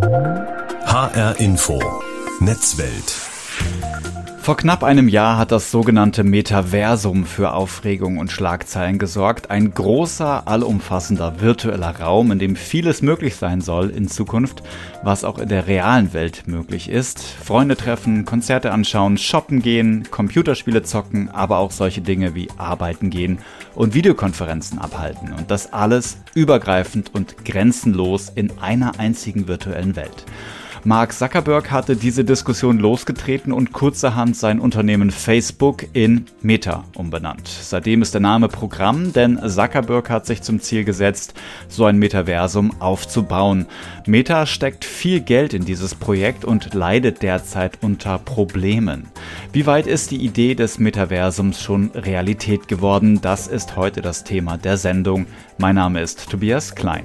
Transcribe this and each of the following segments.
HR Info. Netzwelt vor knapp einem Jahr hat das sogenannte Metaversum für Aufregung und Schlagzeilen gesorgt. Ein großer, allumfassender virtueller Raum, in dem vieles möglich sein soll in Zukunft, was auch in der realen Welt möglich ist. Freunde treffen, Konzerte anschauen, shoppen gehen, Computerspiele zocken, aber auch solche Dinge wie arbeiten gehen und Videokonferenzen abhalten. Und das alles übergreifend und grenzenlos in einer einzigen virtuellen Welt. Mark Zuckerberg hatte diese Diskussion losgetreten und kurzerhand sein Unternehmen Facebook in Meta umbenannt. Seitdem ist der Name Programm, denn Zuckerberg hat sich zum Ziel gesetzt, so ein Metaversum aufzubauen. Meta steckt viel Geld in dieses Projekt und leidet derzeit unter Problemen. Wie weit ist die Idee des Metaversums schon Realität geworden? Das ist heute das Thema der Sendung. Mein Name ist Tobias Klein.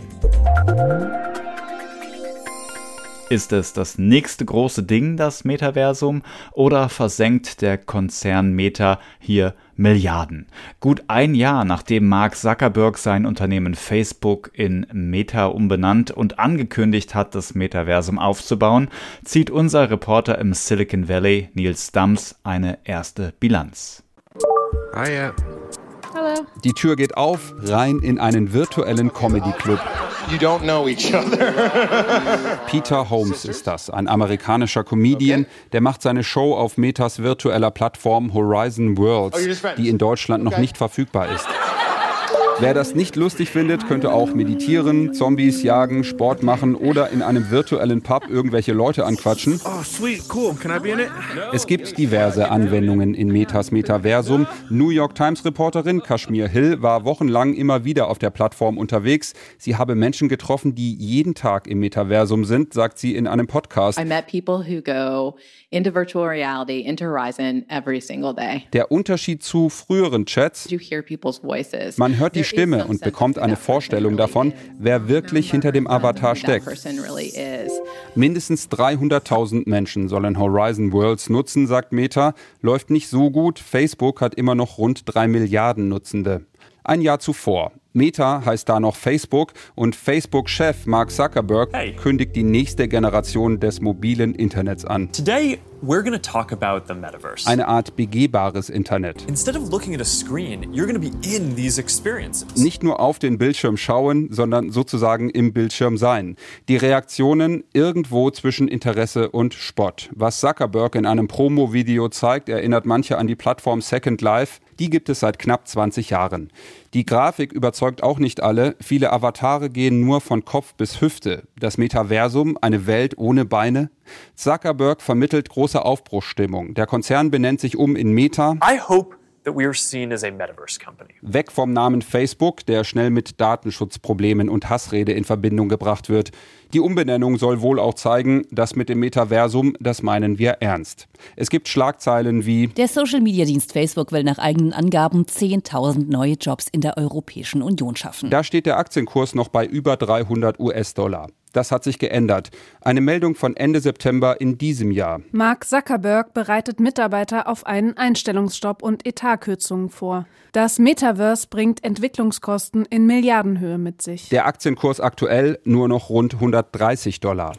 Ist es das nächste große Ding, das Metaversum, oder versenkt der Konzern Meta hier Milliarden? Gut ein Jahr nachdem Mark Zuckerberg sein Unternehmen Facebook in Meta umbenannt und angekündigt hat, das Metaversum aufzubauen, zieht unser Reporter im Silicon Valley, Nils Dams, eine erste Bilanz. Hiya. Die Tür geht auf, rein in einen virtuellen Comedy Club. You don't know each other. Peter Holmes ist das, ein amerikanischer Comedian, der macht seine Show auf Metas virtueller Plattform Horizon Worlds, oh, die in Deutschland noch nicht verfügbar ist. Wer das nicht lustig findet, könnte auch meditieren, Zombies jagen, Sport machen oder in einem virtuellen Pub irgendwelche Leute anquatschen. Oh, es gibt diverse Anwendungen in Metas Metaversum. New York Times Reporterin Kashmir Hill war wochenlang immer wieder auf der Plattform unterwegs. Sie habe Menschen getroffen, die jeden Tag im Metaversum sind, sagt sie in einem Podcast. I met people who go into virtual reality, into Horizon every single day. Der Unterschied zu früheren Chats, man hört die Stimme und bekommt eine Vorstellung davon, wer wirklich hinter dem Avatar steckt. Mindestens 300.000 Menschen sollen Horizon Worlds nutzen, sagt Meta. Läuft nicht so gut. Facebook hat immer noch rund 3 Milliarden Nutzende. Ein Jahr zuvor. Meta heißt da noch Facebook und Facebook-Chef Mark Zuckerberg hey. kündigt die nächste Generation des mobilen Internets an. Today we're going to talk about the metaverse. Eine Art begehbares Internet. Instead of looking at a screen, you're going to be in these experiences. Nicht nur auf den Bildschirm schauen, sondern sozusagen im Bildschirm sein. Die Reaktionen irgendwo zwischen Interesse und Spott. Was Zuckerberg in einem Promo-Video zeigt, erinnert manche an die Plattform Second Life. Die gibt es seit knapp 20 Jahren. Die Grafik überzeugt auch nicht alle. Viele Avatare gehen nur von Kopf bis Hüfte. Das Metaversum, eine Welt ohne Beine. Zuckerberg vermittelt große Aufbruchsstimmung. Der Konzern benennt sich um in Meta. I hope that we are seen as a metaverse company. Weg vom Namen Facebook, der schnell mit Datenschutzproblemen und Hassrede in Verbindung gebracht wird. Die Umbenennung soll wohl auch zeigen, dass mit dem Metaversum, das meinen wir ernst. Es gibt Schlagzeilen wie Der Social-Media-Dienst Facebook will nach eigenen Angaben 10.000 neue Jobs in der Europäischen Union schaffen. Da steht der Aktienkurs noch bei über 300 US-Dollar. Das hat sich geändert. Eine Meldung von Ende September in diesem Jahr. Mark Zuckerberg bereitet Mitarbeiter auf einen Einstellungsstopp und Etatkürzungen vor. Das Metaverse bringt Entwicklungskosten in Milliardenhöhe mit sich. Der Aktienkurs aktuell nur noch rund 130 Dollar.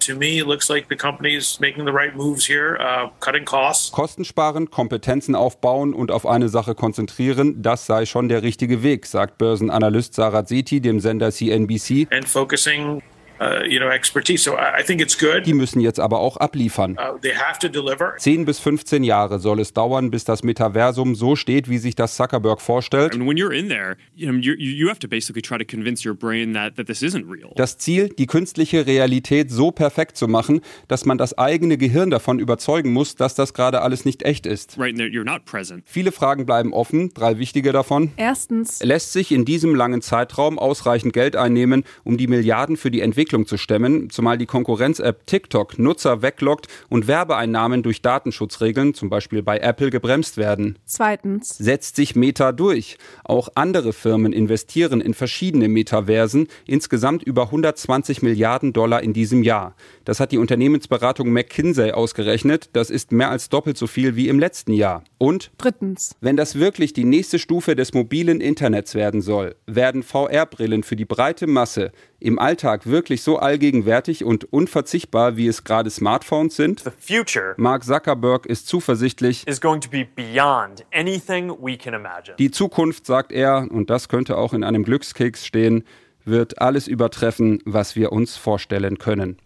Kosten sparen, Kompetenzen aufbauen und auf eine Sache konzentrieren, das sei schon der richtige Weg, sagt Börsenanalyst Sarah Zeti dem Sender CNBC. And focusing Uh, you know, expertise. So I think it's good. Die müssen jetzt aber auch abliefern. Uh, they have to deliver. 10 bis 15 Jahre soll es dauern, bis das Metaversum so steht, wie sich das Zuckerberg vorstellt. Das Ziel, die künstliche Realität so perfekt zu machen, dass man das eigene Gehirn davon überzeugen muss, dass das gerade alles nicht echt ist. Viele Fragen bleiben offen, drei wichtige davon. Erstens. Lässt sich in diesem langen Zeitraum ausreichend Geld einnehmen, um die Milliarden für die Entwicklung Entwicklung zu stemmen, zumal die Konkurrenz-App TikTok Nutzer weglockt und Werbeeinnahmen durch Datenschutzregeln, zum Beispiel bei Apple, gebremst werden. Zweitens. Setzt sich Meta durch. Auch andere Firmen investieren in verschiedene Metaversen, insgesamt über 120 Milliarden Dollar in diesem Jahr. Das hat die Unternehmensberatung McKinsey ausgerechnet. Das ist mehr als doppelt so viel wie im letzten Jahr. Und drittens, wenn das wirklich die nächste Stufe des mobilen Internets werden soll, werden VR-Brillen für die breite Masse im Alltag wirklich wirklich so allgegenwärtig und unverzichtbar, wie es gerade Smartphones sind? Mark Zuckerberg ist zuversichtlich. Die Zukunft, sagt er, und das könnte auch in einem Glückskeks stehen, wird alles übertreffen, was wir uns vorstellen können.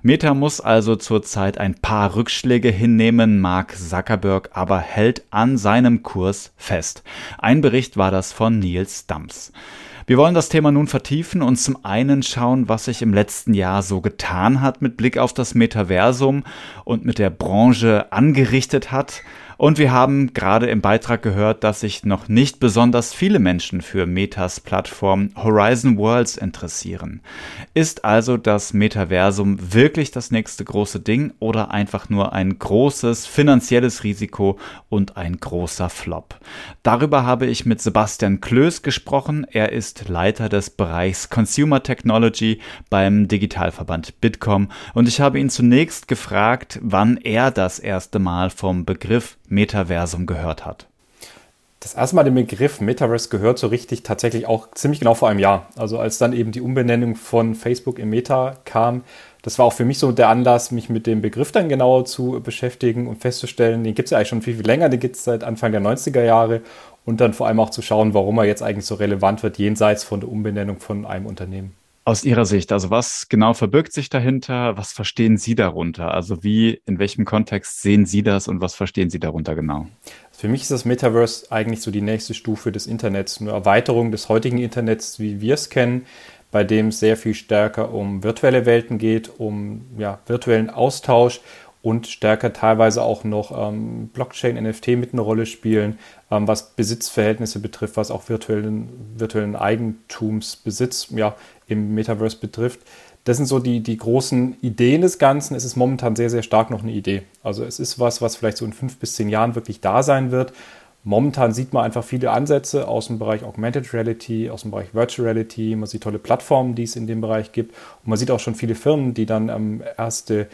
Meta muss also zurzeit ein paar Rückschläge hinnehmen, Mark Zuckerberg aber hält an seinem Kurs fest. Ein Bericht war das von Nils Dams. Wir wollen das Thema nun vertiefen und zum einen schauen, was sich im letzten Jahr so getan hat mit Blick auf das Metaversum und mit der Branche angerichtet hat. Und wir haben gerade im Beitrag gehört, dass sich noch nicht besonders viele Menschen für Metas Plattform Horizon Worlds interessieren. Ist also das Metaversum wirklich das nächste große Ding oder einfach nur ein großes finanzielles Risiko und ein großer Flop? Darüber habe ich mit Sebastian Klöß gesprochen. Er ist Leiter des Bereichs Consumer Technology beim Digitalverband Bitkom und ich habe ihn zunächst gefragt, wann er das erste Mal vom Begriff Metaversum gehört hat? Das erste Mal den Begriff Metaverse gehört so richtig tatsächlich auch ziemlich genau vor einem Jahr. Also als dann eben die Umbenennung von Facebook in Meta kam, das war auch für mich so der Anlass, mich mit dem Begriff dann genauer zu beschäftigen und festzustellen, den gibt es ja eigentlich schon viel, viel länger, den gibt es seit Anfang der 90er Jahre und dann vor allem auch zu schauen, warum er jetzt eigentlich so relevant wird, jenseits von der Umbenennung von einem Unternehmen. Aus Ihrer Sicht, also was genau verbirgt sich dahinter? Was verstehen Sie darunter? Also wie, in welchem Kontext sehen Sie das und was verstehen Sie darunter genau? Für mich ist das Metaverse eigentlich so die nächste Stufe des Internets, eine Erweiterung des heutigen Internets, wie wir es kennen, bei dem es sehr viel stärker um virtuelle Welten geht, um ja, virtuellen Austausch und stärker teilweise auch noch ähm, Blockchain, NFT mit einer Rolle spielen, ähm, was Besitzverhältnisse betrifft, was auch virtuellen, virtuellen Eigentumsbesitz ja, im Metaverse betrifft. Das sind so die, die großen Ideen des Ganzen. Es ist momentan sehr, sehr stark noch eine Idee. Also es ist was, was vielleicht so in fünf bis zehn Jahren wirklich da sein wird. Momentan sieht man einfach viele Ansätze aus dem Bereich Augmented Reality, aus dem Bereich Virtual Reality. Man sieht tolle Plattformen, die es in dem Bereich gibt. Und man sieht auch schon viele Firmen, die dann ähm, erste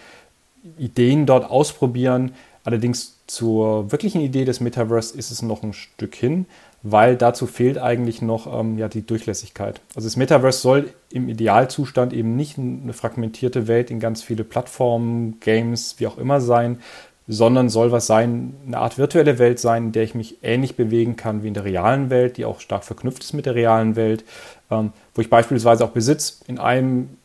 Ideen dort ausprobieren. Allerdings zur wirklichen Idee des Metaverse ist es noch ein Stück hin weil dazu fehlt eigentlich noch ähm, ja, die Durchlässigkeit. Also das Metaverse soll im Idealzustand eben nicht eine fragmentierte Welt in ganz viele Plattformen, Games, wie auch immer sein, sondern soll was sein, eine Art virtuelle Welt sein, in der ich mich ähnlich bewegen kann wie in der realen Welt, die auch stark verknüpft ist mit der realen Welt, ähm, wo ich beispielsweise auch Besitz in einem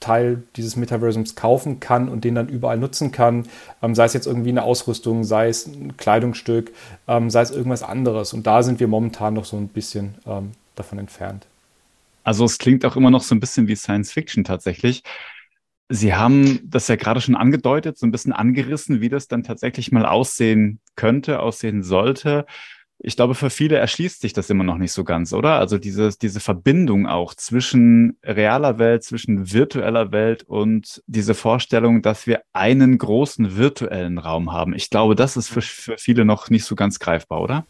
Teil dieses Metaversums kaufen kann und den dann überall nutzen kann, ähm, sei es jetzt irgendwie eine Ausrüstung, sei es ein Kleidungsstück, ähm, sei es irgendwas anderes. Und da sind wir momentan noch so ein bisschen ähm, davon entfernt. Also es klingt auch immer noch so ein bisschen wie Science Fiction tatsächlich. Sie haben das ja gerade schon angedeutet, so ein bisschen angerissen, wie das dann tatsächlich mal aussehen könnte, aussehen sollte ich glaube, für viele erschließt sich das immer noch nicht so ganz, oder? Also diese, diese Verbindung auch zwischen realer Welt, zwischen virtueller Welt und diese Vorstellung, dass wir einen großen virtuellen Raum haben. Ich glaube, das ist für, für viele noch nicht so ganz greifbar, oder?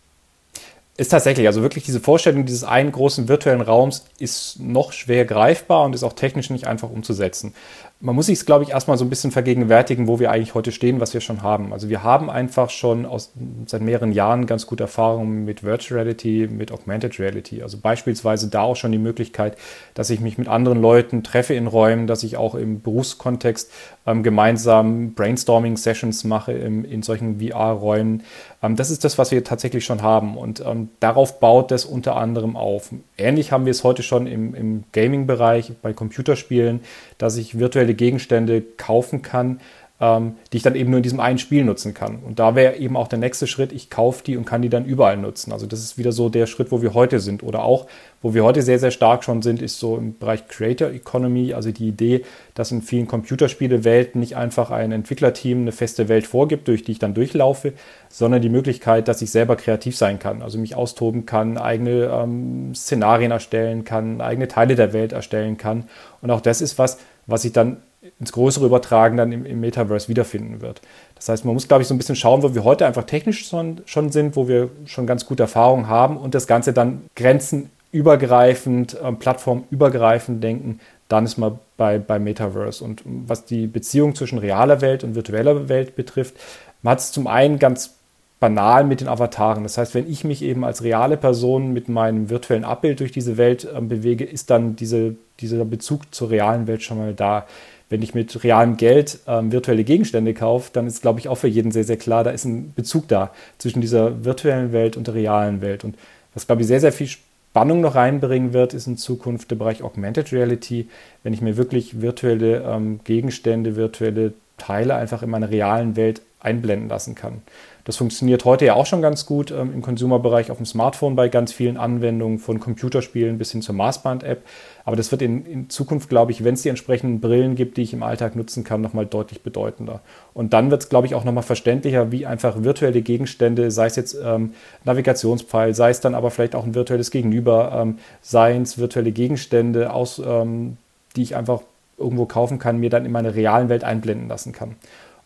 Ist tatsächlich, also wirklich diese Vorstellung dieses einen großen virtuellen Raums ist noch schwer greifbar und ist auch technisch nicht einfach umzusetzen man muss sich, glaube ich, erstmal so ein bisschen vergegenwärtigen, wo wir eigentlich heute stehen, was wir schon haben. Also wir haben einfach schon aus, seit mehreren Jahren ganz gute Erfahrungen mit Virtual Reality, mit Augmented Reality. Also beispielsweise da auch schon die Möglichkeit, dass ich mich mit anderen Leuten treffe in Räumen, dass ich auch im Berufskontext ähm, gemeinsam Brainstorming-Sessions mache im, in solchen VR-Räumen. Ähm, das ist das, was wir tatsächlich schon haben und ähm, darauf baut das unter anderem auf. Ähnlich haben wir es heute schon im, im Gaming-Bereich, bei Computerspielen, dass ich virtuelle virtuelle Gegenstände kaufen kann, ähm, die ich dann eben nur in diesem einen Spiel nutzen kann. Und da wäre eben auch der nächste Schritt, ich kaufe die und kann die dann überall nutzen. Also das ist wieder so der Schritt, wo wir heute sind. Oder auch, wo wir heute sehr, sehr stark schon sind, ist so im Bereich Creator Economy, also die Idee, dass in vielen Computerspielewelten nicht einfach ein Entwicklerteam eine feste Welt vorgibt, durch die ich dann durchlaufe, sondern die Möglichkeit, dass ich selber kreativ sein kann, also mich austoben kann, eigene ähm, Szenarien erstellen kann, eigene Teile der Welt erstellen kann. Und auch das ist was, was sich dann ins Größere übertragen dann im, im, Metaverse wiederfinden wird. Das heißt, man muss, glaube ich, so ein bisschen schauen, wo wir heute einfach technisch schon, schon sind, wo wir schon ganz gute Erfahrungen haben und das Ganze dann grenzenübergreifend, äh, plattformübergreifend denken, dann ist man bei, bei Metaverse. Und was die Beziehung zwischen realer Welt und virtueller Welt betrifft, man hat es zum einen ganz banal mit den Avataren. Das heißt, wenn ich mich eben als reale Person mit meinem virtuellen Abbild durch diese Welt äh, bewege, ist dann diese dieser Bezug zur realen Welt schon mal da. Wenn ich mit realem Geld ähm, virtuelle Gegenstände kaufe, dann ist, glaube ich, auch für jeden sehr, sehr klar, da ist ein Bezug da zwischen dieser virtuellen Welt und der realen Welt. Und was, glaube ich, sehr, sehr viel Spannung noch reinbringen wird, ist in Zukunft der Bereich Augmented Reality, wenn ich mir wirklich virtuelle ähm, Gegenstände, virtuelle Teile einfach in meiner realen Welt einblenden lassen kann. Das funktioniert heute ja auch schon ganz gut ähm, im Consumer-Bereich auf dem Smartphone bei ganz vielen Anwendungen von Computerspielen bis hin zur Maßband-App. Aber das wird in, in Zukunft, glaube ich, wenn es die entsprechenden Brillen gibt, die ich im Alltag nutzen kann, nochmal deutlich bedeutender. Und dann wird es, glaube ich, auch nochmal verständlicher, wie einfach virtuelle Gegenstände, sei es jetzt ähm, Navigationspfeil, sei es dann aber vielleicht auch ein virtuelles Gegenüber, ähm, seien es virtuelle Gegenstände, aus, ähm, die ich einfach irgendwo kaufen kann, mir dann in meine realen Welt einblenden lassen kann.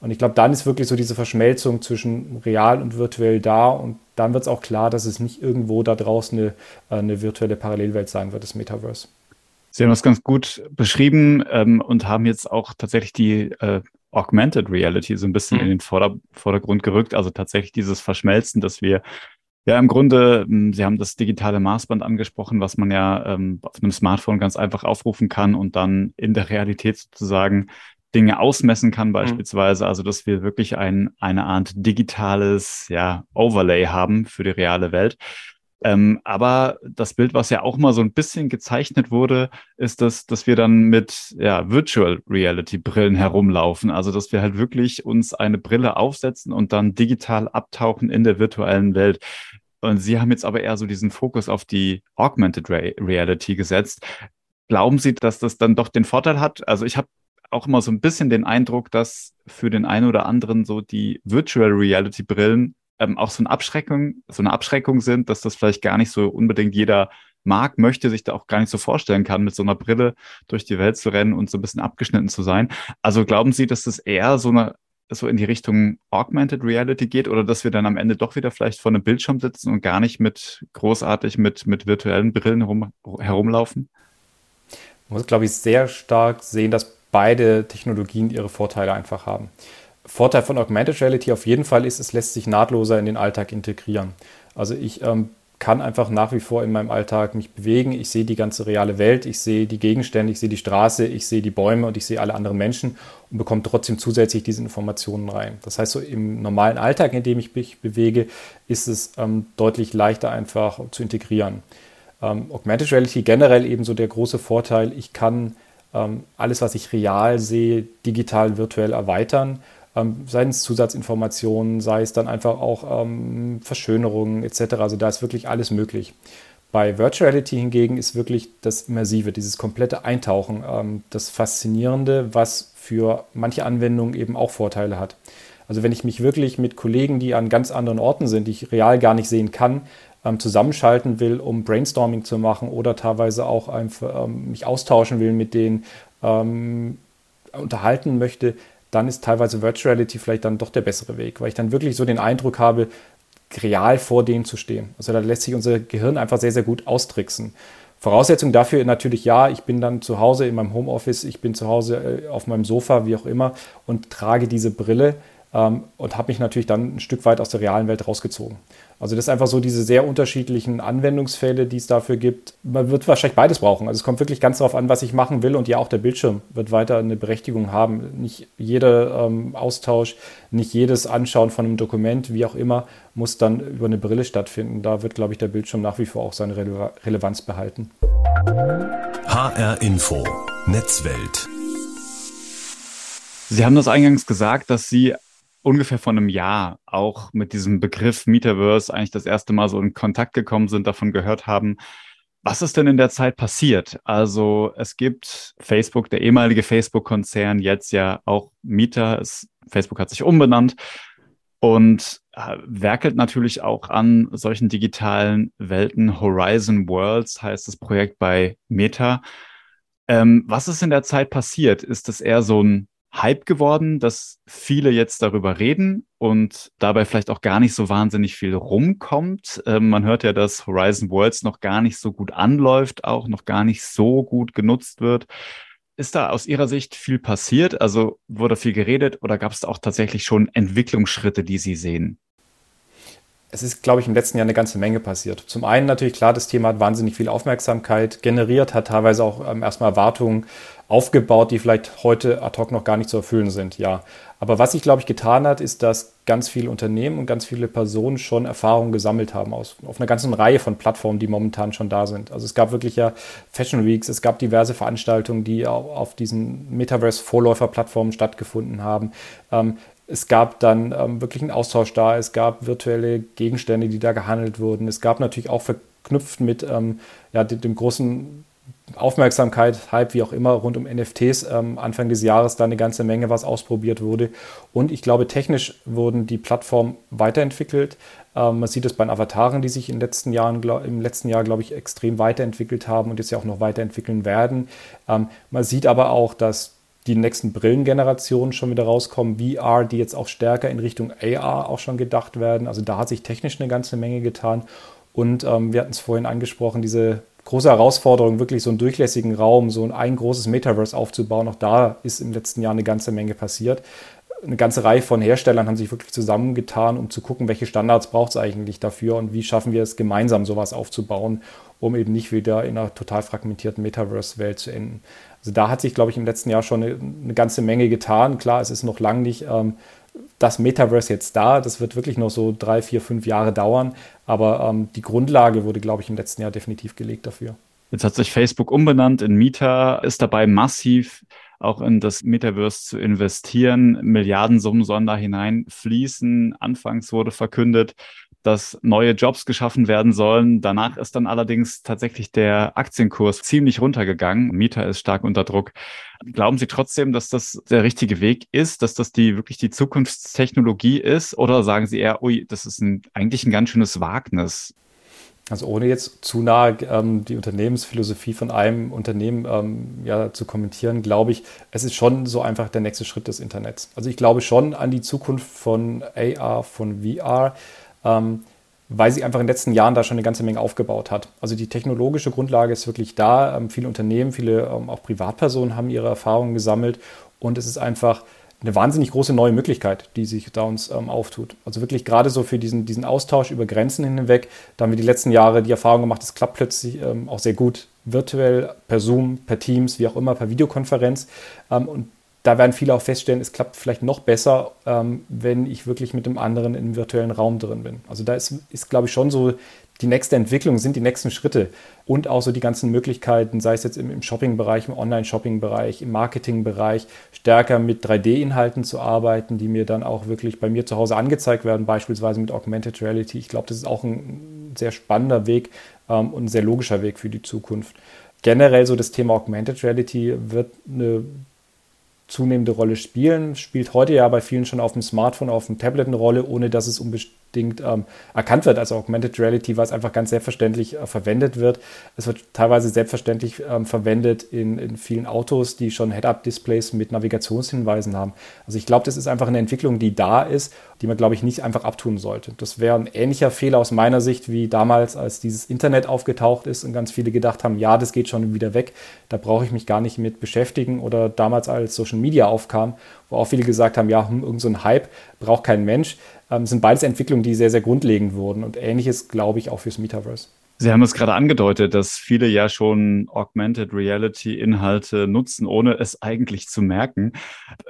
Und ich glaube, dann ist wirklich so diese Verschmelzung zwischen real und virtuell da und dann wird es auch klar, dass es nicht irgendwo da draußen eine, äh, eine virtuelle Parallelwelt sein wird, das Metaverse. Sie haben das ganz gut beschrieben ähm, und haben jetzt auch tatsächlich die äh, Augmented Reality so ein bisschen mhm. in den Vorder Vordergrund gerückt. Also tatsächlich dieses Verschmelzen, dass wir ja im Grunde, hm, Sie haben das digitale Maßband angesprochen, was man ja ähm, auf einem Smartphone ganz einfach aufrufen kann und dann in der Realität sozusagen Dinge ausmessen kann, mhm. beispielsweise. Also, dass wir wirklich ein, eine Art digitales ja, Overlay haben für die reale Welt. Ähm, aber das Bild, was ja auch mal so ein bisschen gezeichnet wurde, ist, dass, dass wir dann mit ja, Virtual Reality Brillen herumlaufen. Also, dass wir halt wirklich uns eine Brille aufsetzen und dann digital abtauchen in der virtuellen Welt. Und Sie haben jetzt aber eher so diesen Fokus auf die Augmented Reality gesetzt. Glauben Sie, dass das dann doch den Vorteil hat? Also ich habe auch immer so ein bisschen den Eindruck, dass für den einen oder anderen so die Virtual Reality Brillen ähm, auch so eine Abschreckung, so eine Abschreckung sind, dass das vielleicht gar nicht so unbedingt jeder mag, möchte, sich da auch gar nicht so vorstellen kann, mit so einer Brille durch die Welt zu rennen und so ein bisschen abgeschnitten zu sein. Also glauben Sie, dass das eher so eine so in die Richtung Augmented Reality geht oder dass wir dann am Ende doch wieder vielleicht vor einem Bildschirm sitzen und gar nicht mit großartig mit, mit virtuellen Brillen herum, herumlaufen? Man muss, glaube ich, sehr stark sehen, dass beide Technologien ihre Vorteile einfach haben. Vorteil von Augmented Reality auf jeden Fall ist, es lässt sich nahtloser in den Alltag integrieren. Also ich ähm, kann einfach nach wie vor in meinem Alltag mich bewegen. Ich sehe die ganze reale Welt, ich sehe die Gegenstände, ich sehe die Straße, ich sehe die Bäume und ich sehe alle anderen Menschen und bekomme trotzdem zusätzlich diese Informationen rein. Das heißt, so im normalen Alltag, in dem ich mich bewege, ist es ähm, deutlich leichter einfach zu integrieren. Ähm, Augmented Reality generell eben so der große Vorteil, ich kann ähm, alles, was ich real sehe, digital, virtuell erweitern. Ähm, sei es Zusatzinformationen, sei es dann einfach auch ähm, Verschönerungen etc. Also da ist wirklich alles möglich. Bei Virtual Reality hingegen ist wirklich das Immersive, dieses komplette Eintauchen, ähm, das Faszinierende, was für manche Anwendungen eben auch Vorteile hat. Also wenn ich mich wirklich mit Kollegen, die an ganz anderen Orten sind, die ich real gar nicht sehen kann, ähm, zusammenschalten will, um Brainstorming zu machen oder teilweise auch einfach ähm, mich austauschen will mit denen, ähm, unterhalten möchte, dann ist teilweise Virtual Reality vielleicht dann doch der bessere Weg, weil ich dann wirklich so den Eindruck habe, real vor denen zu stehen. Also da lässt sich unser Gehirn einfach sehr, sehr gut austricksen. Voraussetzung dafür natürlich ja, ich bin dann zu Hause in meinem Homeoffice, ich bin zu Hause äh, auf meinem Sofa, wie auch immer, und trage diese Brille ähm, und habe mich natürlich dann ein Stück weit aus der realen Welt rausgezogen. Also das ist einfach so diese sehr unterschiedlichen Anwendungsfälle, die es dafür gibt. Man wird wahrscheinlich beides brauchen. Also es kommt wirklich ganz darauf an, was ich machen will und ja auch der Bildschirm wird weiter eine Berechtigung haben. Nicht jeder ähm, Austausch, nicht jedes Anschauen von einem Dokument, wie auch immer, muss dann über eine Brille stattfinden. Da wird, glaube ich, der Bildschirm nach wie vor auch seine Rele Relevanz behalten. HR Info Netzwelt. Sie haben das eingangs gesagt, dass Sie ungefähr vor einem Jahr auch mit diesem Begriff Metaverse eigentlich das erste Mal so in Kontakt gekommen sind, davon gehört haben. Was ist denn in der Zeit passiert? Also es gibt Facebook, der ehemalige Facebook-Konzern, jetzt ja auch Meta. Es, Facebook hat sich umbenannt und äh, werkelt natürlich auch an solchen digitalen Welten. Horizon Worlds heißt das Projekt bei Meta. Ähm, was ist in der Zeit passiert? Ist es eher so ein Hype geworden, dass viele jetzt darüber reden und dabei vielleicht auch gar nicht so wahnsinnig viel rumkommt. Ähm, man hört ja, dass Horizon Worlds noch gar nicht so gut anläuft, auch noch gar nicht so gut genutzt wird. Ist da aus Ihrer Sicht viel passiert? Also wurde viel geredet oder gab es auch tatsächlich schon Entwicklungsschritte, die Sie sehen? es ist, glaube ich, im letzten Jahr eine ganze Menge passiert. Zum einen natürlich klar, das Thema hat wahnsinnig viel Aufmerksamkeit generiert, hat teilweise auch ähm, erstmal Erwartungen aufgebaut, die vielleicht heute ad hoc noch gar nicht zu erfüllen sind, ja. Aber was sich, glaube ich, getan hat, ist, dass ganz viele Unternehmen und ganz viele Personen schon Erfahrungen gesammelt haben aus, auf einer ganzen Reihe von Plattformen, die momentan schon da sind. Also es gab wirklich ja Fashion Weeks, es gab diverse Veranstaltungen, die auf diesen Metaverse-Vorläufer-Plattformen stattgefunden haben. Ähm, es gab dann ähm, wirklich einen Austausch da, es gab virtuelle Gegenstände, die da gehandelt wurden. Es gab natürlich auch verknüpft mit ähm, ja, dem, dem großen Aufmerksamkeit, Hype, wie auch immer, rund um NFTs ähm, Anfang des Jahres da eine ganze Menge, was ausprobiert wurde. Und ich glaube, technisch wurden die Plattformen weiterentwickelt. Ähm, man sieht es bei den Avataren, die sich in den letzten Jahren, glaub, im letzten Jahr, glaube ich, extrem weiterentwickelt haben und jetzt ja auch noch weiterentwickeln werden. Ähm, man sieht aber auch, dass die nächsten Brillengenerationen schon wieder rauskommen, VR, die jetzt auch stärker in Richtung AR auch schon gedacht werden. Also da hat sich technisch eine ganze Menge getan. Und ähm, wir hatten es vorhin angesprochen, diese große Herausforderung, wirklich so einen durchlässigen Raum, so ein, großes Metaverse aufzubauen. Auch da ist im letzten Jahr eine ganze Menge passiert. Eine ganze Reihe von Herstellern haben sich wirklich zusammengetan, um zu gucken, welche Standards braucht es eigentlich dafür und wie schaffen wir es gemeinsam, sowas aufzubauen, um eben nicht wieder in einer total fragmentierten Metaverse-Welt zu enden. Also da hat sich, glaube ich, im letzten Jahr schon eine, eine ganze Menge getan. Klar, es ist noch lang nicht ähm, das Metaverse jetzt da. Das wird wirklich noch so drei, vier, fünf Jahre dauern. Aber ähm, die Grundlage wurde, glaube ich, im letzten Jahr definitiv gelegt dafür. Jetzt hat sich Facebook umbenannt in Meta, ist dabei massiv auch in das Metaverse zu investieren. Milliardensummen sollen da hineinfließen. Anfangs wurde verkündet, dass neue Jobs geschaffen werden sollen. Danach ist dann allerdings tatsächlich der Aktienkurs ziemlich runtergegangen. Mieter ist stark unter Druck. Glauben Sie trotzdem, dass das der richtige Weg ist, dass das die wirklich die Zukunftstechnologie ist? Oder sagen Sie eher, ui, das ist ein, eigentlich ein ganz schönes Wagnis? Also ohne jetzt zu nahe ähm, die Unternehmensphilosophie von einem Unternehmen ähm, ja, zu kommentieren, glaube ich, es ist schon so einfach der nächste Schritt des Internets. Also ich glaube schon an die Zukunft von AR, von VR, ähm, weil sie einfach in den letzten Jahren da schon eine ganze Menge aufgebaut hat. Also die technologische Grundlage ist wirklich da. Ähm, viele Unternehmen, viele ähm, auch Privatpersonen haben ihre Erfahrungen gesammelt und es ist einfach eine wahnsinnig große neue Möglichkeit, die sich da uns ähm, auftut. Also wirklich gerade so für diesen, diesen Austausch über Grenzen hinweg, da haben wir die letzten Jahre die Erfahrung gemacht, es klappt plötzlich ähm, auch sehr gut virtuell, per Zoom, per Teams, wie auch immer, per Videokonferenz. Ähm, und da werden viele auch feststellen, es klappt vielleicht noch besser, ähm, wenn ich wirklich mit dem anderen im virtuellen Raum drin bin. Also da ist, ist glaube ich, schon so die nächste Entwicklung, sind die nächsten Schritte und auch so die ganzen Möglichkeiten, sei es jetzt im, Shopping-Bereich, im Online-Shopping-Bereich, im Marketing-Bereich, stärker mit 3D-Inhalten zu arbeiten, die mir dann auch wirklich bei mir zu Hause angezeigt werden, beispielsweise mit Augmented Reality. Ich glaube, das ist auch ein sehr spannender Weg ähm, und ein sehr logischer Weg für die Zukunft. Generell so das Thema Augmented Reality wird eine zunehmende Rolle spielen, spielt heute ja bei vielen schon auf dem Smartphone, auf dem Tablet eine Rolle, ohne dass es unbedingt unbedingt ähm, erkannt wird als Augmented Reality, es einfach ganz selbstverständlich äh, verwendet wird. Es wird teilweise selbstverständlich ähm, verwendet in, in vielen Autos, die schon Head-Up-Displays mit Navigationshinweisen haben. Also ich glaube, das ist einfach eine Entwicklung, die da ist, die man, glaube ich, nicht einfach abtun sollte. Das wäre ein ähnlicher Fehler aus meiner Sicht wie damals, als dieses Internet aufgetaucht ist und ganz viele gedacht haben, ja, das geht schon wieder weg, da brauche ich mich gar nicht mit beschäftigen. Oder damals, als Social Media aufkam, wo auch viele gesagt haben, ja, hm, irgend so Hype braucht kein Mensch ähm, sind beides Entwicklungen, die sehr, sehr grundlegend wurden. Und ähnliches glaube ich auch fürs Metaverse. Sie haben es gerade angedeutet, dass viele ja schon Augmented Reality Inhalte nutzen, ohne es eigentlich zu merken.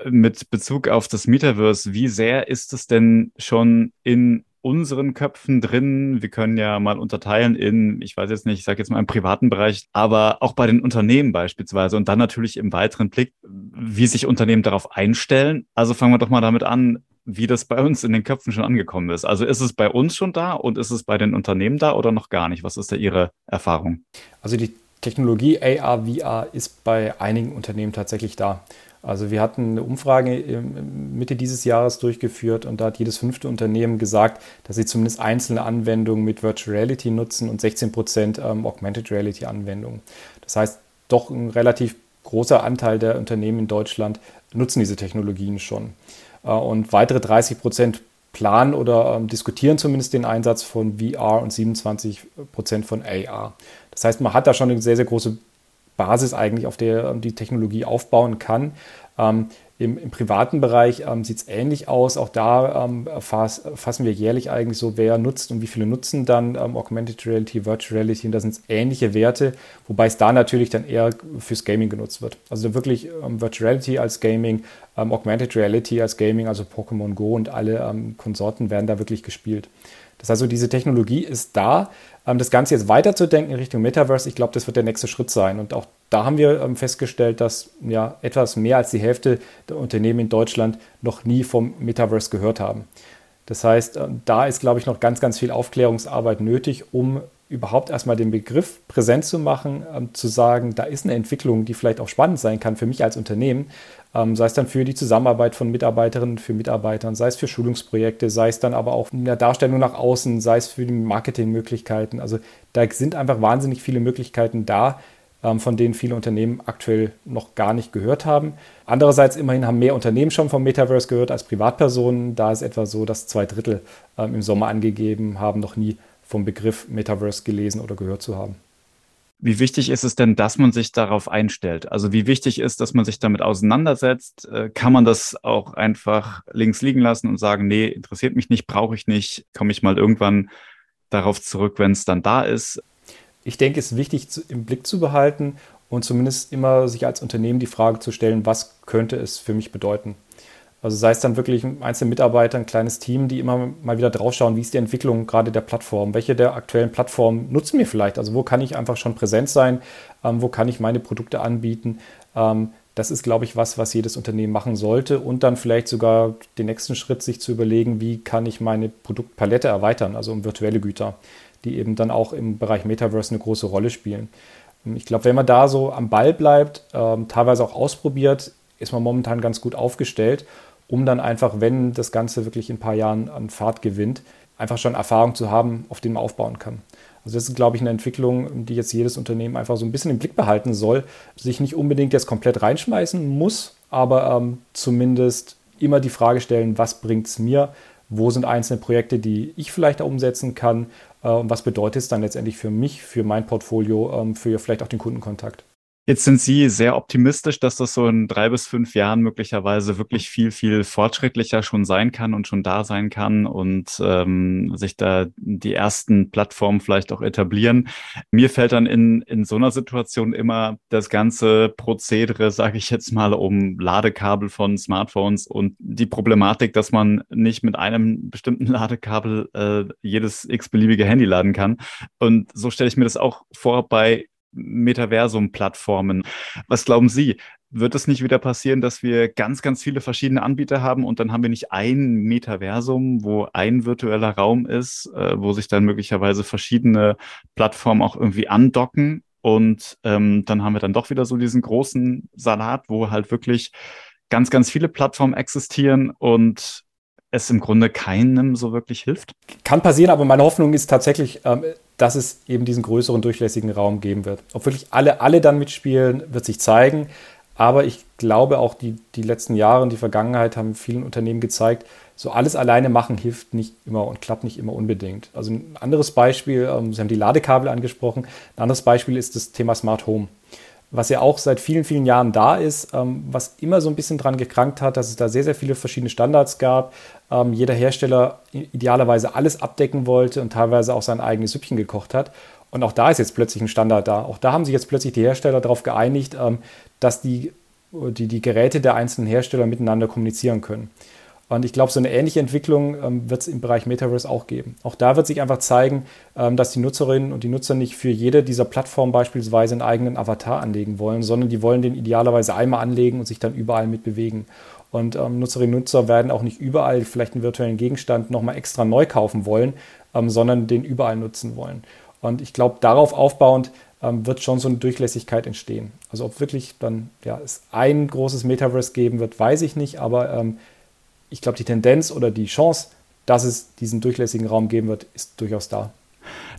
Mit Bezug auf das Metaverse, wie sehr ist es denn schon in unseren Köpfen drin? Wir können ja mal unterteilen in, ich weiß jetzt nicht, ich sage jetzt mal im privaten Bereich, aber auch bei den Unternehmen beispielsweise und dann natürlich im weiteren Blick, wie sich Unternehmen darauf einstellen. Also fangen wir doch mal damit an wie das bei uns in den Köpfen schon angekommen ist. Also ist es bei uns schon da und ist es bei den Unternehmen da oder noch gar nicht? Was ist da Ihre Erfahrung? Also die Technologie AR, VR ist bei einigen Unternehmen tatsächlich da. Also wir hatten eine Umfrage Mitte dieses Jahres durchgeführt und da hat jedes fünfte Unternehmen gesagt, dass sie zumindest einzelne Anwendungen mit Virtual Reality nutzen und 16 Prozent ähm, Augmented Reality Anwendungen. Das heißt, doch ein relativ großer Anteil der Unternehmen in Deutschland nutzen diese Technologien schon. Äh, und weitere 30 Prozent planen oder ähm, diskutieren zumindest den Einsatz von VR und 27 Prozent von AR. Das heißt, man hat da schon eine sehr, sehr große Basis eigentlich, auf der ähm, die Technologie aufbauen kann. Ähm, Im, im privaten Bereich ähm, sieht es ähnlich aus. Auch da ähm, erfassen wir jährlich eigentlich so, wer nutzt und wie viele nutzen dann ähm, Augmented Reality, Virtual Reality. Und da sind es ähnliche Werte, wobei es da natürlich dann eher fürs Gaming genutzt wird. Also wirklich ähm, Virtual Reality als Gaming, ähm, Augmented Reality als Gaming, also Pokémon Go und alle Konsorten werden da wirklich gespielt. Das heißt also, diese Technologie ist da. Ähm, das Ganze jetzt weiterzudenken in Richtung Metaverse, ich glaube, das wird der nächste Schritt sein. Und auch da haben wir ähm, festgestellt, dass ja etwas mehr als die Hälfte der Unternehmen in Deutschland noch nie vom Metaverse gehört haben. Das heißt, ähm, da ist, glaube ich, noch ganz, ganz viel Aufklärungsarbeit nötig, um überhaupt erstmal den Begriff präsent zu machen, zu sagen, da ist eine Entwicklung, die vielleicht auch spannend sein kann für mich als Unternehmen, ähm, sei es dann für die Zusammenarbeit von Mitarbeiterinnen, für Mitarbeitern, sei es für Schulungsprojekte, sei es dann aber auch in der Darstellung nach außen, sei es für die Marketingmöglichkeiten. Also da sind einfach wahnsinnig viele Möglichkeiten da, ähm, von denen viele Unternehmen aktuell noch gar nicht gehört haben. Andererseits immerhin haben mehr Unternehmen schon vom Metaverse gehört als Privatpersonen. Da ist etwa so, dass zwei Drittel ähm, im Sommer angegeben haben, noch nie vom Begriff Metaverse gelesen oder gehört zu haben. Wie wichtig ist es denn, dass man sich darauf einstellt? Also wie wichtig ist, dass man sich damit auseinandersetzt? Äh, kann man das auch einfach links liegen lassen und sagen, nee, interessiert mich nicht, brauche ich nicht, komme ich mal irgendwann darauf zurück, wenn es dann da ist? Ich denke, es ist wichtig im Blick zu behalten und zumindest immer sich als Unternehmen die Frage zu stellen, was könnte es für mich bedeuten? Also sei es dann wirklich einzelne Mitarbeiter, ein kleines Team, die immer mal wieder draufschauen, wie ist die Entwicklung gerade der Plattform, welche der aktuellen Plattformen nutzen wir vielleicht, also wo kann ich einfach schon präsent sein, ähm, wo kann ich meine Produkte anbieten. Ähm, das ist, glaube ich, was, was jedes Unternehmen machen sollte. Und dann vielleicht sogar den nächsten Schritt sich zu überlegen, wie kann ich meine Produktpalette erweitern, also um virtuelle Güter, die eben dann auch im Bereich Metaverse eine große Rolle spielen. Ich glaube, wenn man da so am Ball bleibt, ähm, teilweise auch ausprobiert, ist man momentan ganz gut aufgestellt um dann einfach, wenn das Ganze wirklich in ein paar Jahren an Fahrt gewinnt, einfach schon Erfahrung zu haben, auf den man aufbauen kann. Also das ist, glaube ich, eine Entwicklung, die jetzt jedes Unternehmen einfach so ein bisschen im Blick behalten soll, sich nicht unbedingt jetzt komplett reinschmeißen muss, aber ähm, zumindest immer die Frage stellen, was bringt es mir, wo sind einzelne Projekte, die ich vielleicht umsetzen kann äh, und was bedeutet es dann letztendlich für mich, für mein Portfolio, ähm, für vielleicht auch den Kundenkontakt. Jetzt sind Sie sehr optimistisch, dass das so in drei bis fünf Jahren möglicherweise wirklich viel, viel fortschrittlicher schon sein kann und schon da sein kann und ähm, sich da die ersten Plattformen vielleicht auch etablieren. Mir fällt dann in, in so einer Situation immer das ganze Prozedere, sage ich jetzt mal, um Ladekabel von Smartphones und die Problematik, dass man nicht mit einem bestimmten Ladekabel äh, jedes x-beliebige Handy laden kann. Und so stelle ich mir das auch vor bei Metaversum-Plattformen. Was glauben Sie? Wird es nicht wieder passieren, dass wir ganz, ganz viele verschiedene Anbieter haben und dann haben wir nicht ein Metaversum, wo ein virtueller Raum ist, äh, wo sich dann möglicherweise verschiedene Plattformen auch irgendwie andocken und ähm, dann haben wir dann doch wieder so diesen großen Salat, wo halt wirklich ganz, ganz viele Plattformen existieren und es im Grunde keinem so wirklich hilft? Kann passieren, aber meine Hoffnung ist tatsächlich, ähm, dass es eben diesen größeren durchlässigen Raum geben wird. Ob wirklich alle, alle dann mitspielen, wird sich zeigen. Aber ich glaube auch, die, die letzten Jahre und die Vergangenheit haben vielen Unternehmen gezeigt, so alles alleine machen hilft nicht immer und klappt nicht immer unbedingt. Also ein anderes Beispiel, ähm, Sie haben die Ladekabel angesprochen, ein anderes Beispiel ist das Thema Smart Home was ja auch seit vielen, vielen Jahren da ist, ähm, was immer so ein bisschen dran gekrankt hat, dass es da sehr, sehr viele verschiedene Standards gab. Ähm, jeder Hersteller idealerweise alles abdecken wollte und teilweise auch sein eigenes Süppchen gekocht hat. Und auch da ist jetzt plötzlich ein Standard da. Auch da haben sich jetzt plötzlich die Hersteller darauf geeinigt, ähm, dass die, die, die Geräte der einzelnen Hersteller miteinander kommunizieren können. Und ich glaube, so eine ähnliche Entwicklung ähm, wird es im Bereich Metaverse auch geben. Auch da wird sich einfach zeigen, ähm, dass die Nutzerinnen und die Nutzer nicht für jede dieser Plattformen beispielsweise einen eigenen Avatar anlegen wollen, sondern die wollen den idealerweise einmal anlegen und sich dann überall mitbewegen. Und ähm, Nutzerinnen und Nutzer werden auch nicht überall vielleicht einen virtuellen Gegenstand nochmal extra neu kaufen wollen, ähm, sondern den überall nutzen wollen. Und ich glaube, darauf aufbauend ähm, wird schon so eine Durchlässigkeit entstehen. Also ob wirklich dann ja, es ein großes Metaverse geben wird, weiß ich nicht, aber ähm, ich glaube, die Tendenz oder die Chance, dass es diesen durchlässigen Raum geben wird, ist durchaus da.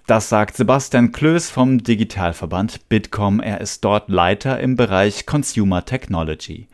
Das sagt Sebastian Klöß vom Digitalverband Bitkom. Er ist dort Leiter im Bereich Consumer Technology.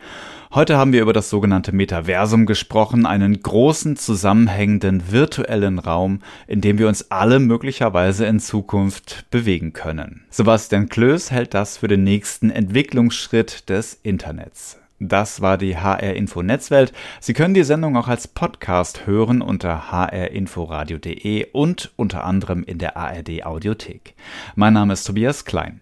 Heute haben wir über das sogenannte Metaversum gesprochen, einen großen zusammenhängenden virtuellen Raum, in dem wir uns alle möglicherweise in Zukunft bewegen können. Sebastian Klöß hält das für den nächsten Entwicklungsschritt des Internets. Das war die HR Info Netzwelt. Sie können die Sendung auch als Podcast hören unter hrinforadio.de und unter anderem in der ARD Audiothek. Mein Name ist Tobias Klein.